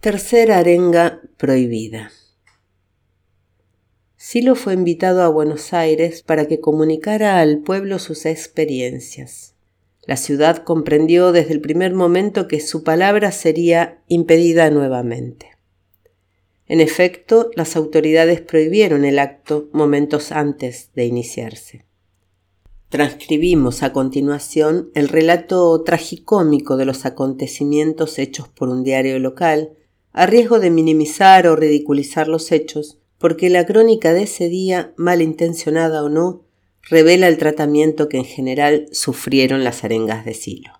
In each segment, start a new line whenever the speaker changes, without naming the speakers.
Tercera arenga prohibida. Silo fue invitado a Buenos Aires para que comunicara al pueblo sus experiencias. La ciudad comprendió desde el primer momento que su palabra sería impedida nuevamente. En efecto, las autoridades prohibieron el acto momentos antes de iniciarse. Transcribimos a continuación el relato tragicómico de los acontecimientos hechos por un diario local, a riesgo de minimizar o ridiculizar los hechos, porque la crónica de ese día, malintencionada o no, revela el tratamiento que en general sufrieron las arengas de Silo.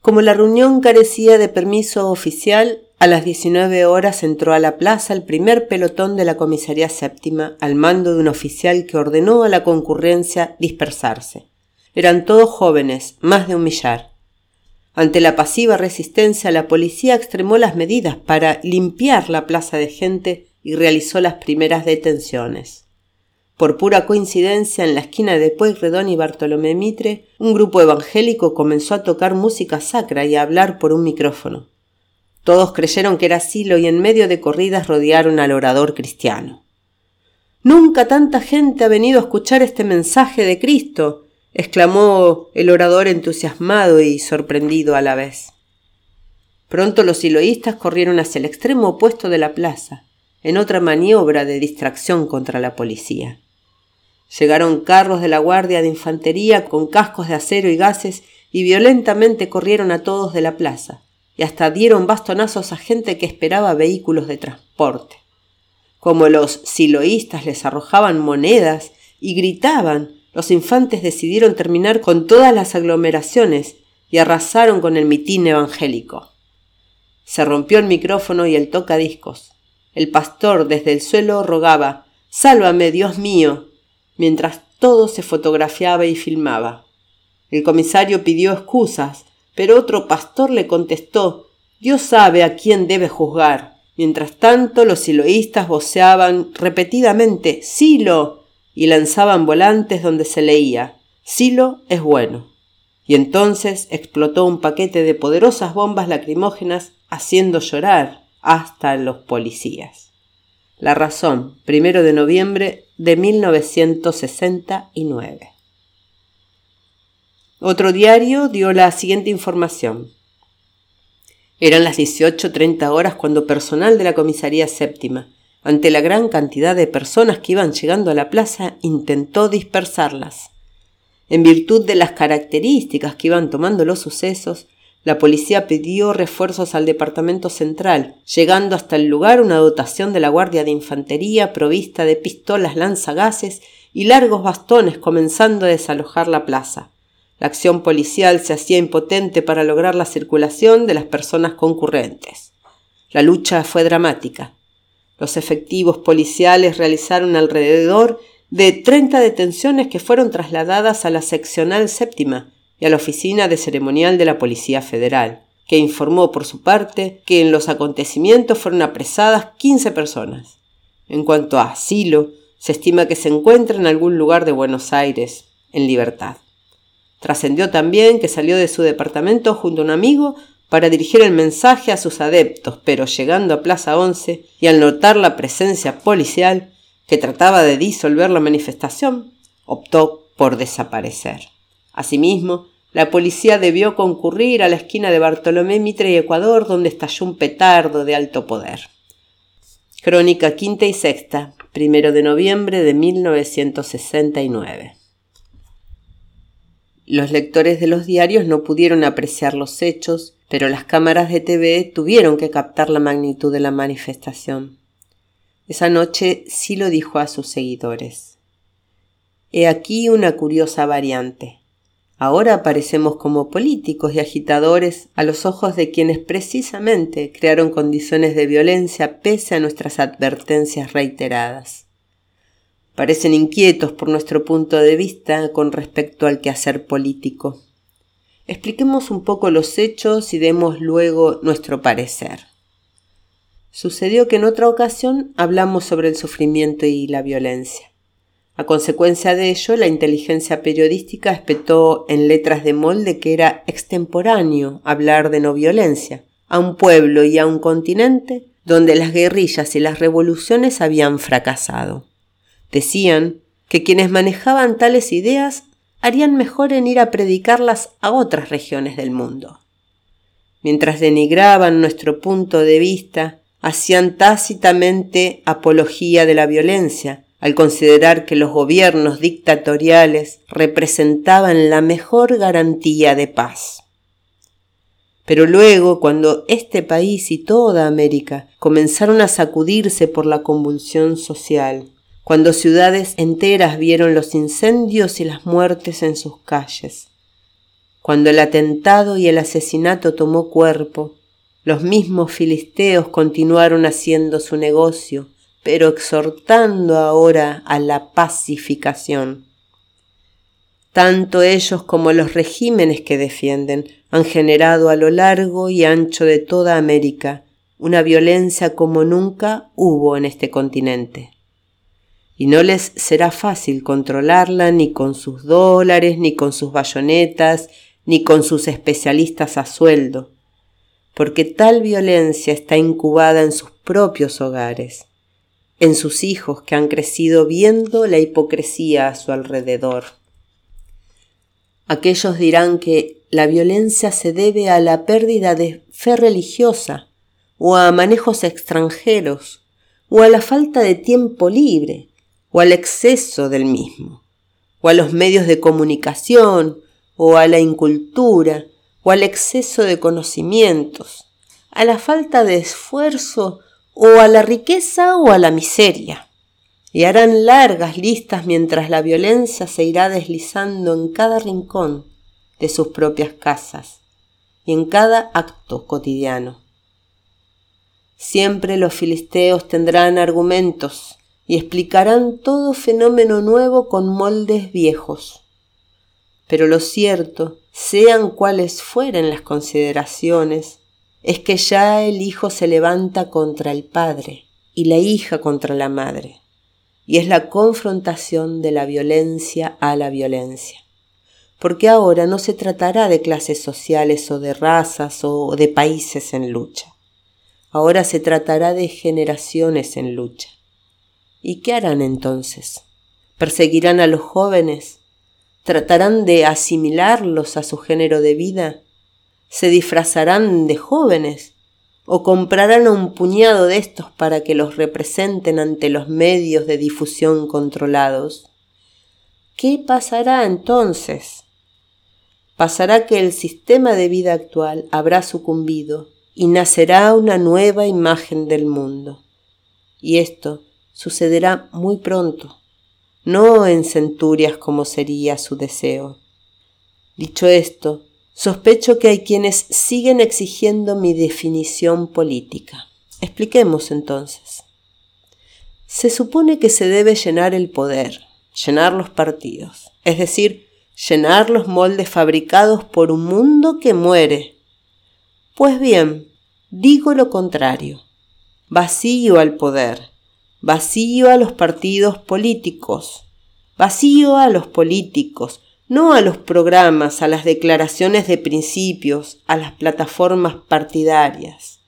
Como la reunión carecía de permiso oficial, a las 19 horas entró a la plaza el primer pelotón de la comisaría séptima al mando de un oficial que ordenó a la concurrencia dispersarse. Eran todos jóvenes, más de un millar. Ante la pasiva resistencia, la policía extremó las medidas para limpiar la plaza de gente y realizó las primeras detenciones. Por pura coincidencia, en la esquina de Pueyrredón y Bartolomé Mitre, un grupo evangélico comenzó a tocar música sacra y a hablar por un micrófono. Todos creyeron que era Silo y en medio de corridas rodearon al orador cristiano. Nunca tanta gente ha venido a escuchar este mensaje de Cristo, exclamó el orador entusiasmado y sorprendido a la vez. Pronto los siloístas corrieron hacia el extremo opuesto de la plaza, en otra maniobra de distracción contra la policía. Llegaron carros de la Guardia de Infantería con cascos de acero y gases y violentamente corrieron a todos de la plaza y hasta dieron bastonazos a gente que esperaba vehículos de transporte. Como los siloístas les arrojaban monedas y gritaban, los infantes decidieron terminar con todas las aglomeraciones y arrasaron con el mitín evangélico. Se rompió el micrófono y el tocadiscos. El pastor desde el suelo rogaba Sálvame, Dios mío, mientras todo se fotografiaba y filmaba. El comisario pidió excusas, pero otro pastor le contestó Dios sabe a quién debe juzgar. Mientras tanto, los siloístas voceaban repetidamente Silo y lanzaban volantes donde se leía Silo es bueno. Y entonces explotó un paquete de poderosas bombas lacrimógenas haciendo llorar hasta los policías. La razón, primero de noviembre de 1969. Otro diario dio la siguiente información. Eran las 18.30 horas cuando personal de la comisaría séptima, ante la gran cantidad de personas que iban llegando a la plaza, intentó dispersarlas. En virtud de las características que iban tomando los sucesos, la policía pidió refuerzos al departamento central, llegando hasta el lugar una dotación de la Guardia de Infantería provista de pistolas lanzagases y largos bastones comenzando a desalojar la plaza. La acción policial se hacía impotente para lograr la circulación de las personas concurrentes. La lucha fue dramática. Los efectivos policiales realizaron alrededor de 30 detenciones que fueron trasladadas a la seccional séptima y a la oficina de ceremonial de la Policía Federal, que informó por su parte que en los acontecimientos fueron apresadas 15 personas. En cuanto a asilo, se estima que se encuentra en algún lugar de Buenos Aires, en libertad. Trascendió también que salió de su departamento junto a un amigo para dirigir el mensaje a sus adeptos, pero llegando a Plaza 11 y al notar la presencia policial que trataba de disolver la manifestación, optó por desaparecer. Asimismo, la policía debió concurrir a la esquina de Bartolomé Mitre y Ecuador, donde estalló un petardo de alto poder. Crónica quinta y sexta, primero de noviembre de 1969. Los lectores de los diarios no pudieron apreciar los hechos, pero las cámaras de TV tuvieron que captar la magnitud de la manifestación. Esa noche sí lo dijo a sus seguidores. He aquí una curiosa variante. Ahora aparecemos como políticos y agitadores a los ojos de quienes precisamente crearon condiciones de violencia pese a nuestras advertencias reiteradas parecen inquietos por nuestro punto de vista con respecto al quehacer político. Expliquemos un poco los hechos y demos luego nuestro parecer. Sucedió que en otra ocasión hablamos sobre el sufrimiento y la violencia. A consecuencia de ello, la inteligencia periodística espetó en letras de molde que era extemporáneo hablar de no violencia, a un pueblo y a un continente donde las guerrillas y las revoluciones habían fracasado. Decían que quienes manejaban tales ideas harían mejor en ir a predicarlas a otras regiones del mundo. Mientras denigraban nuestro punto de vista, hacían tácitamente apología de la violencia, al considerar que los gobiernos dictatoriales representaban la mejor garantía de paz. Pero luego, cuando este país y toda América comenzaron a sacudirse por la convulsión social, cuando ciudades enteras vieron los incendios y las muertes en sus calles, cuando el atentado y el asesinato tomó cuerpo, los mismos filisteos continuaron haciendo su negocio, pero exhortando ahora a la pacificación. Tanto ellos como los regímenes que defienden han generado a lo largo y ancho de toda América una violencia como nunca hubo en este continente. Y no les será fácil controlarla ni con sus dólares, ni con sus bayonetas, ni con sus especialistas a sueldo, porque tal violencia está incubada en sus propios hogares en sus hijos que han crecido viendo la hipocresía a su alrededor. Aquellos dirán que la violencia se debe a la pérdida de fe religiosa, o a manejos extranjeros, o a la falta de tiempo libre, o al exceso del mismo, o a los medios de comunicación, o a la incultura, o al exceso de conocimientos, a la falta de esfuerzo o a la riqueza o a la miseria. Y harán largas listas mientras la violencia se irá deslizando en cada rincón de sus propias casas y en cada acto cotidiano. Siempre los filisteos tendrán argumentos y explicarán todo fenómeno nuevo con moldes viejos. Pero lo cierto, sean cuales fueren las consideraciones, es que ya el hijo se levanta contra el padre y la hija contra la madre, y es la confrontación de la violencia a la violencia. Porque ahora no se tratará de clases sociales o de razas o de países en lucha. Ahora se tratará de generaciones en lucha. ¿Y qué harán entonces? ¿Perseguirán a los jóvenes? ¿Tratarán de asimilarlos a su género de vida? se disfrazarán de jóvenes o comprarán un puñado de estos para que los representen ante los medios de difusión controlados. ¿Qué pasará entonces? Pasará que el sistema de vida actual habrá sucumbido y nacerá una nueva imagen del mundo. Y esto sucederá muy pronto, no en centurias como sería su deseo. Dicho esto, Sospecho que hay quienes siguen exigiendo mi definición política. Expliquemos entonces. Se supone que se debe llenar el poder, llenar los partidos, es decir, llenar los moldes fabricados por un mundo que muere. Pues bien, digo lo contrario. Vacío al poder, vacío a los partidos políticos, vacío a los políticos, no a los programas, a las declaraciones de principios, a las plataformas partidarias.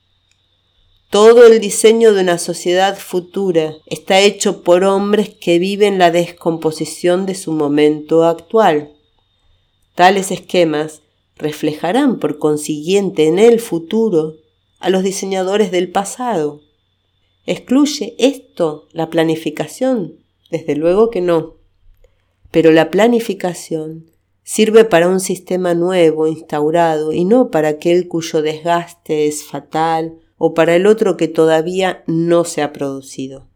Todo el diseño de una sociedad futura está hecho por hombres que viven la descomposición de su momento actual. Tales esquemas reflejarán por consiguiente en el futuro a los diseñadores del pasado. ¿Excluye esto la planificación? Desde luego que no pero la planificación sirve para un sistema nuevo instaurado y no para aquel cuyo desgaste es fatal o para el otro que todavía no se ha producido.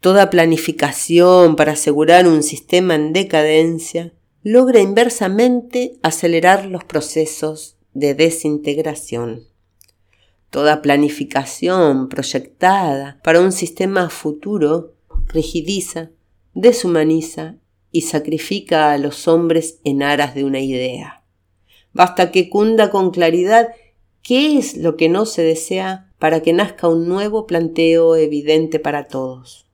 Toda planificación para asegurar un sistema en decadencia logra inversamente acelerar los procesos de desintegración. Toda planificación proyectada para un sistema futuro rigidiza, deshumaniza y sacrifica a los hombres en aras de una idea. Basta que cunda con claridad qué es lo que no se desea para que nazca un nuevo planteo evidente para todos.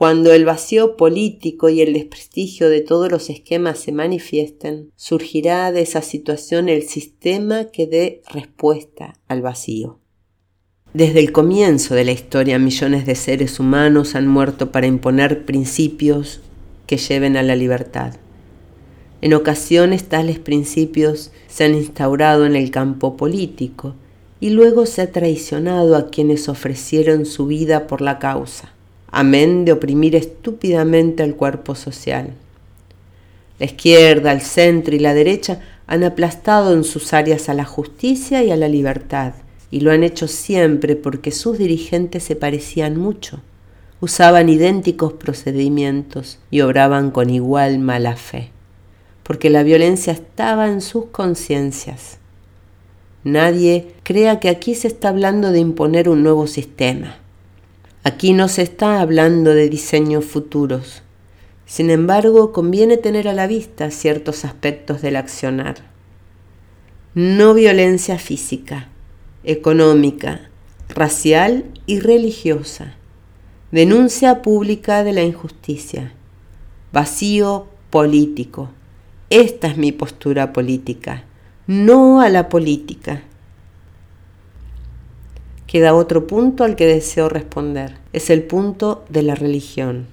Cuando el vacío político y el desprestigio de todos los esquemas se manifiesten, surgirá de esa situación el sistema que dé respuesta al vacío. Desde el comienzo de la historia millones de seres humanos han muerto para imponer principios que lleven a la libertad. En ocasiones tales principios se han instaurado en el campo político y luego se ha traicionado a quienes ofrecieron su vida por la causa amén de oprimir estúpidamente al cuerpo social. La izquierda, el centro y la derecha han aplastado en sus áreas a la justicia y a la libertad, y lo han hecho siempre porque sus dirigentes se parecían mucho, usaban idénticos procedimientos y obraban con igual mala fe, porque la violencia estaba en sus conciencias. Nadie crea que aquí se está hablando de imponer un nuevo sistema. Aquí no se está hablando de diseños futuros. Sin embargo, conviene tener a la vista ciertos aspectos del accionar. No violencia física, económica, racial y religiosa. Denuncia pública de la injusticia. Vacío político. Esta es mi postura política. No a la política. Queda otro punto al que deseo responder. Es el punto de la religión.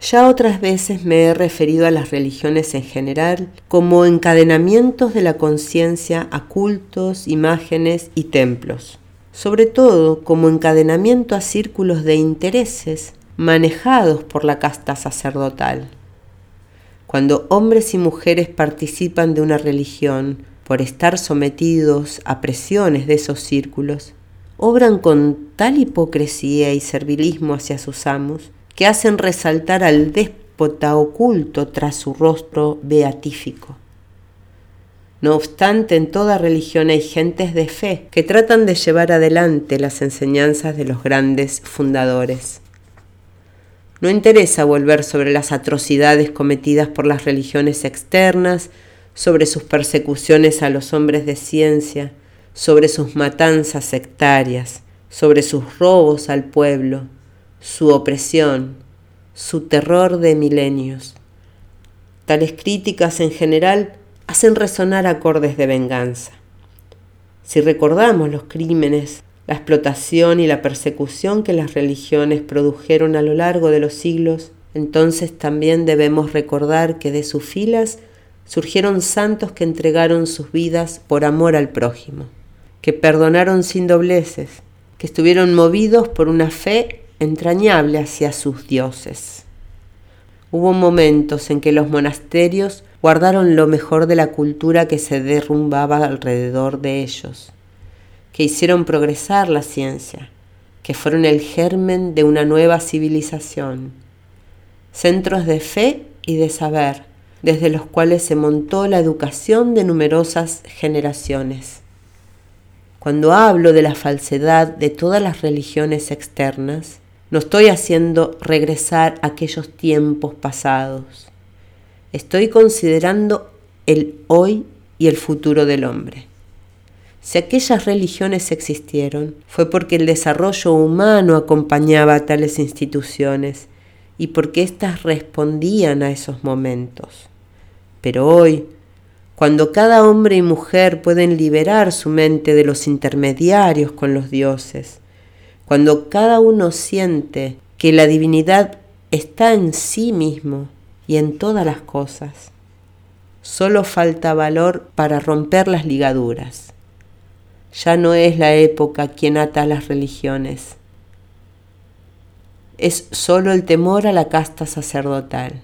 Ya otras veces me he referido a las religiones en general como encadenamientos de la conciencia a cultos, imágenes y templos, sobre todo como encadenamiento a círculos de intereses manejados por la casta sacerdotal. Cuando hombres y mujeres participan de una religión por estar sometidos a presiones de esos círculos, obran con tal hipocresía y servilismo hacia sus amos que hacen resaltar al déspota oculto tras su rostro beatífico. No obstante, en toda religión hay gentes de fe que tratan de llevar adelante las enseñanzas de los grandes fundadores. No interesa volver sobre las atrocidades cometidas por las religiones externas sobre sus persecuciones a los hombres de ciencia, sobre sus matanzas sectarias, sobre sus robos al pueblo, su opresión, su terror de milenios. Tales críticas en general hacen resonar acordes de venganza. Si recordamos los crímenes, la explotación y la persecución que las religiones produjeron a lo largo de los siglos, entonces también debemos recordar que de sus filas surgieron santos que entregaron sus vidas por amor al prójimo, que perdonaron sin dobleces, que estuvieron movidos por una fe entrañable hacia sus dioses. Hubo momentos en que los monasterios guardaron lo mejor de la cultura que se derrumbaba alrededor de ellos, que hicieron progresar la ciencia, que fueron el germen de una nueva civilización, centros de fe y de saber, desde los cuales se montó la educación de numerosas generaciones. Cuando hablo de la falsedad de todas las religiones externas, no estoy haciendo regresar aquellos tiempos pasados. Estoy considerando el hoy y el futuro del hombre. Si aquellas religiones existieron, fue porque el desarrollo humano acompañaba a tales instituciones y porque éstas respondían a esos momentos. Pero hoy, cuando cada hombre y mujer pueden liberar su mente de los intermediarios con los dioses, cuando cada uno siente que la divinidad está en sí mismo y en todas las cosas, solo falta valor para romper las ligaduras. Ya no es la época quien ata las religiones, es solo el temor a la casta sacerdotal,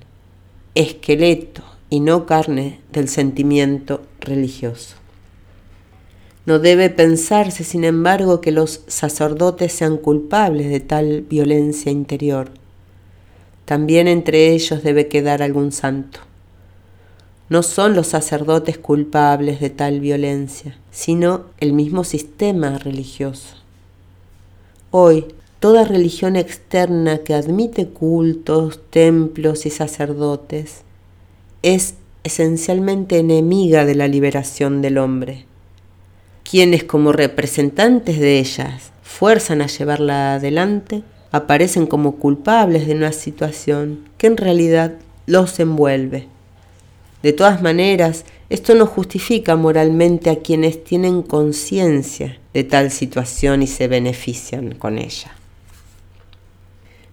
esqueleto y no carne del sentimiento religioso. No debe pensarse, sin embargo, que los sacerdotes sean culpables de tal violencia interior. También entre ellos debe quedar algún santo. No son los sacerdotes culpables de tal violencia, sino el mismo sistema religioso. Hoy, toda religión externa que admite cultos, templos y sacerdotes es esencialmente enemiga de la liberación del hombre. Quienes como representantes de ellas fuerzan a llevarla adelante aparecen como culpables de una situación que en realidad los envuelve. De todas maneras, esto no justifica moralmente a quienes tienen conciencia de tal situación y se benefician con ella.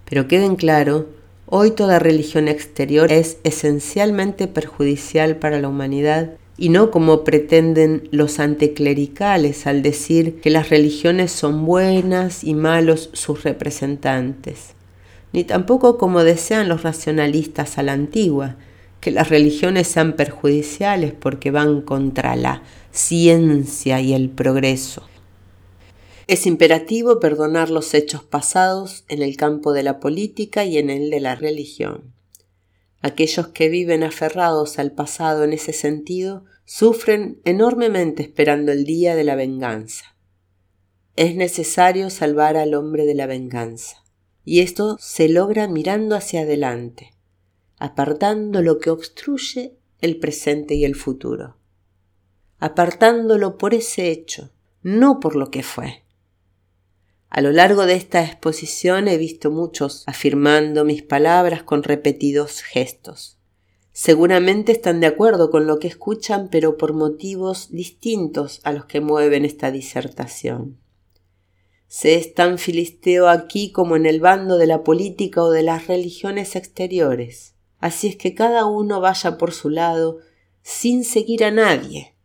Pero queden claro, hoy toda religión exterior es esencialmente perjudicial para la humanidad y no como pretenden los anticlericales al decir que las religiones son buenas y malos sus representantes, ni tampoco como desean los racionalistas a la antigua, que las religiones sean perjudiciales porque van contra la ciencia y el progreso. Es imperativo perdonar los hechos pasados en el campo de la política y en el de la religión. Aquellos que viven aferrados al pasado en ese sentido sufren enormemente esperando el día de la venganza. Es necesario salvar al hombre de la venganza, y esto se logra mirando hacia adelante, apartando lo que obstruye el presente y el futuro, apartándolo por ese hecho, no por lo que fue. A lo largo de esta exposición he visto muchos afirmando mis palabras con repetidos gestos. Seguramente están de acuerdo con lo que escuchan, pero por motivos distintos a los que mueven esta disertación. Se es tan filisteo aquí como en el bando de la política o de las religiones exteriores. Así es que cada uno vaya por su lado sin seguir a nadie,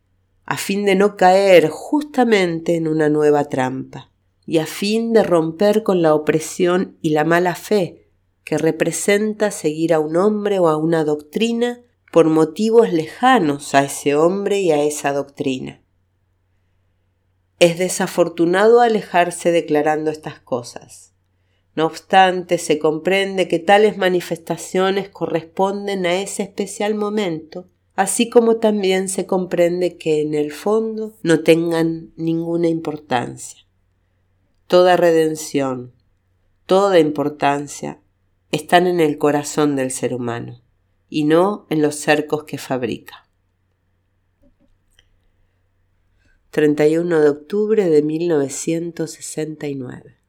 a fin de no caer justamente en una nueva trampa y a fin de romper con la opresión y la mala fe que representa seguir a un hombre o a una doctrina por motivos lejanos a ese hombre y a esa doctrina. Es desafortunado alejarse declarando estas cosas. No obstante, se comprende que tales manifestaciones corresponden a ese especial momento, así como también se comprende que en el fondo no tengan ninguna importancia toda redención, toda importancia están en el corazón del ser humano y no en los cercos que fabrica. 31 de octubre de 1969